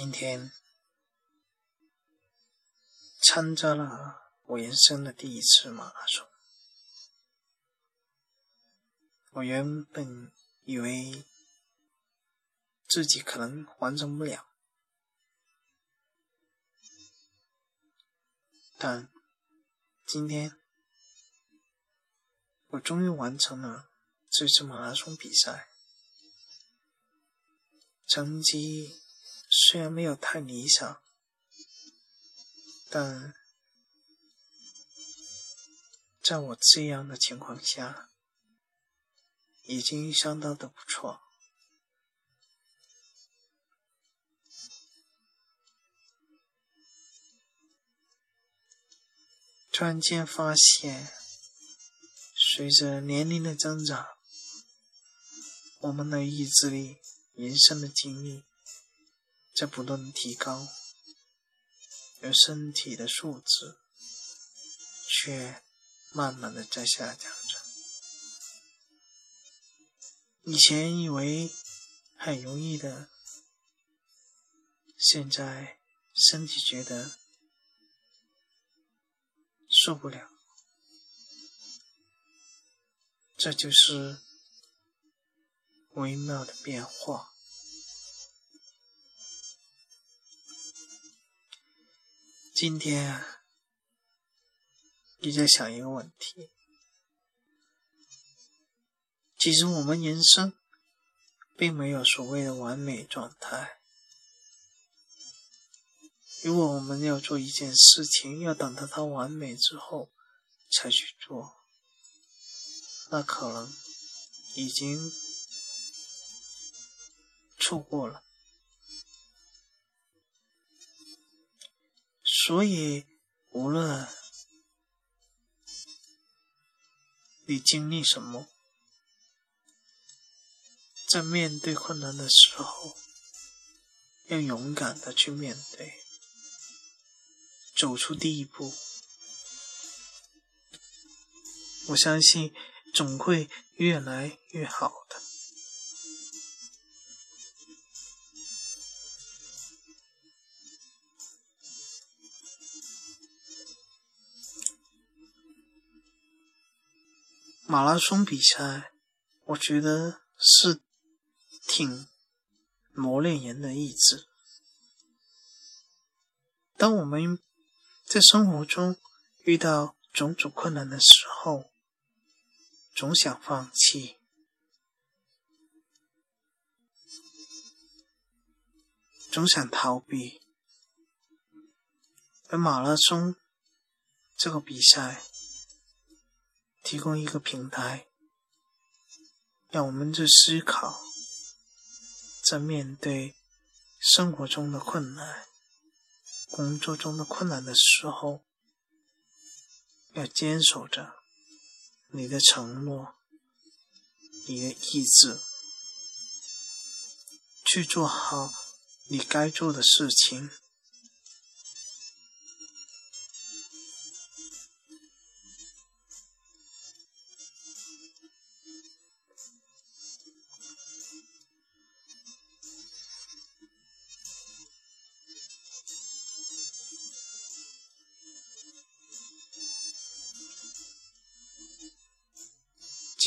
今天参加了我人生的第一次马拉松。我原本以为自己可能完成不了，但今天我终于完成了这次马拉松比赛，成绩。虽然没有太理想，但在我这样的情况下，已经相当的不错。突然间发现，随着年龄的增长，我们的意志力、人生的经历。在不断提高，而身体的素质却慢慢的在下降着。以前以为很容易的，现在身体觉得受不了，这就是微妙的变化。今天，你在想一个问题。其实我们人生并没有所谓的完美状态。如果我们要做一件事情，要等到它完美之后才去做，那可能已经错过了。所以，无论你经历什么，在面对困难的时候，要勇敢的去面对，走出第一步。我相信，总会越来越好的。马拉松比赛，我觉得是挺磨练人的意志。当我们在生活中遇到种种困难的时候，总想放弃，总想逃避，而马拉松这个比赛。提供一个平台，让我们去思考，在面对生活中的困难、工作中的困难的时候，要坚守着你的承诺、你的意志，去做好你该做的事情。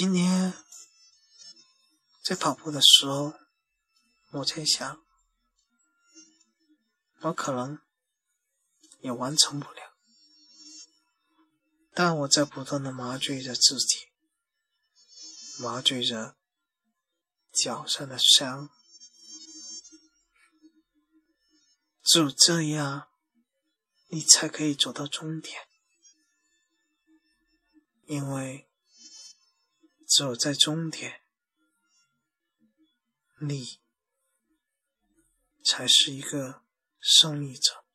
今天在跑步的时候，我在想，我可能也完成不了，但我在不断的麻醉着自己，麻醉着脚上的伤，只有这样，你才可以走到终点，因为。只有在终点，你才是一个胜利者。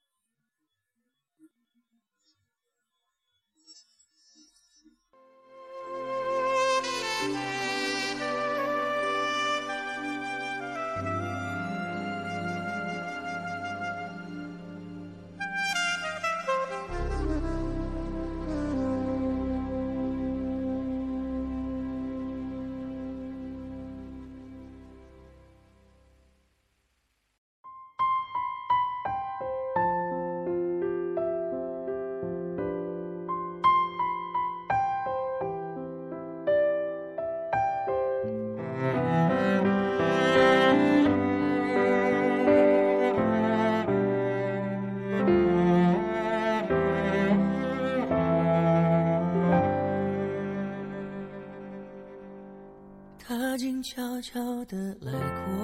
的来过，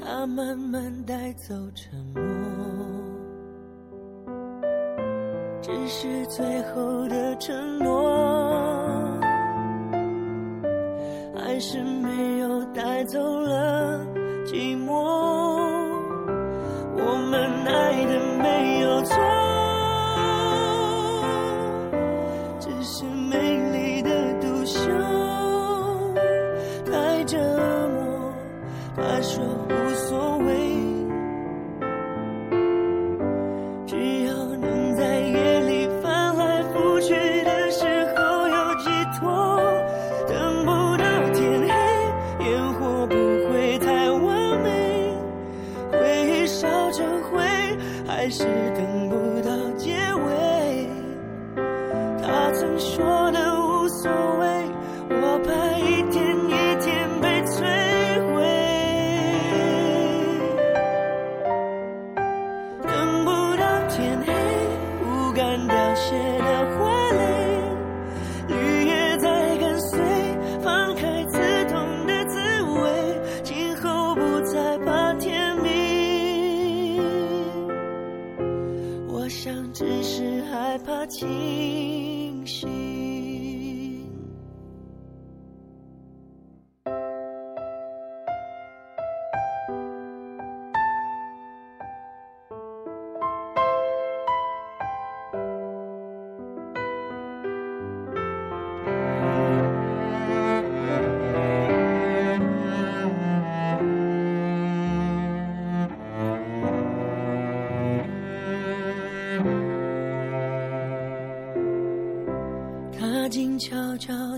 他慢慢带走沉默，只是最后的承诺，还是没有带走了寂寞。说的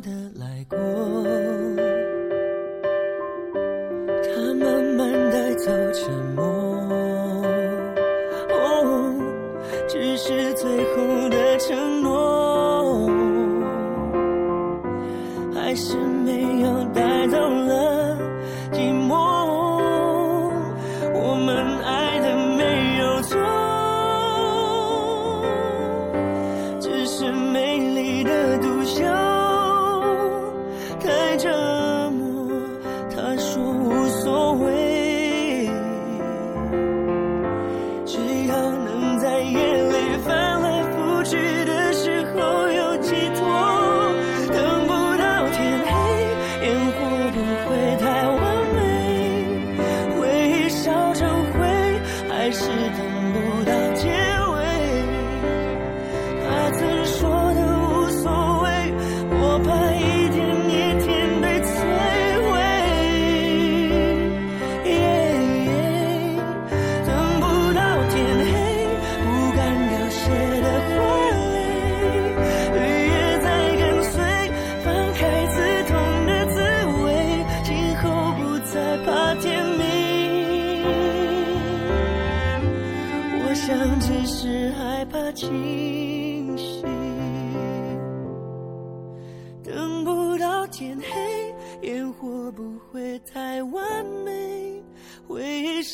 的来过，他慢慢带走沉默。哦，只是最后的承诺。还是没有带走了。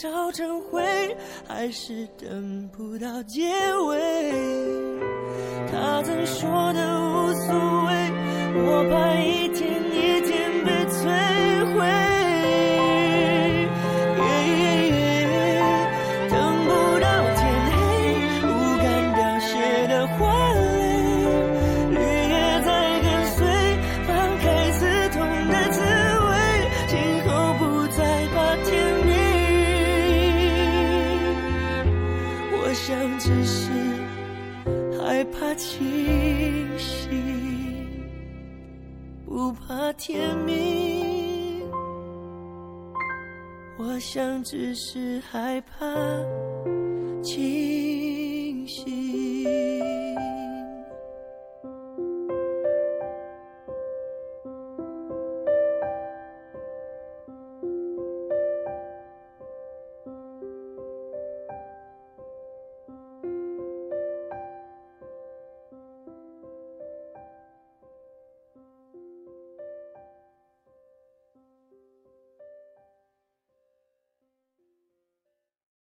烧成灰，还是等不到结尾。他曾说的无所谓，我怕一天甜蜜。我想，只是害怕寂。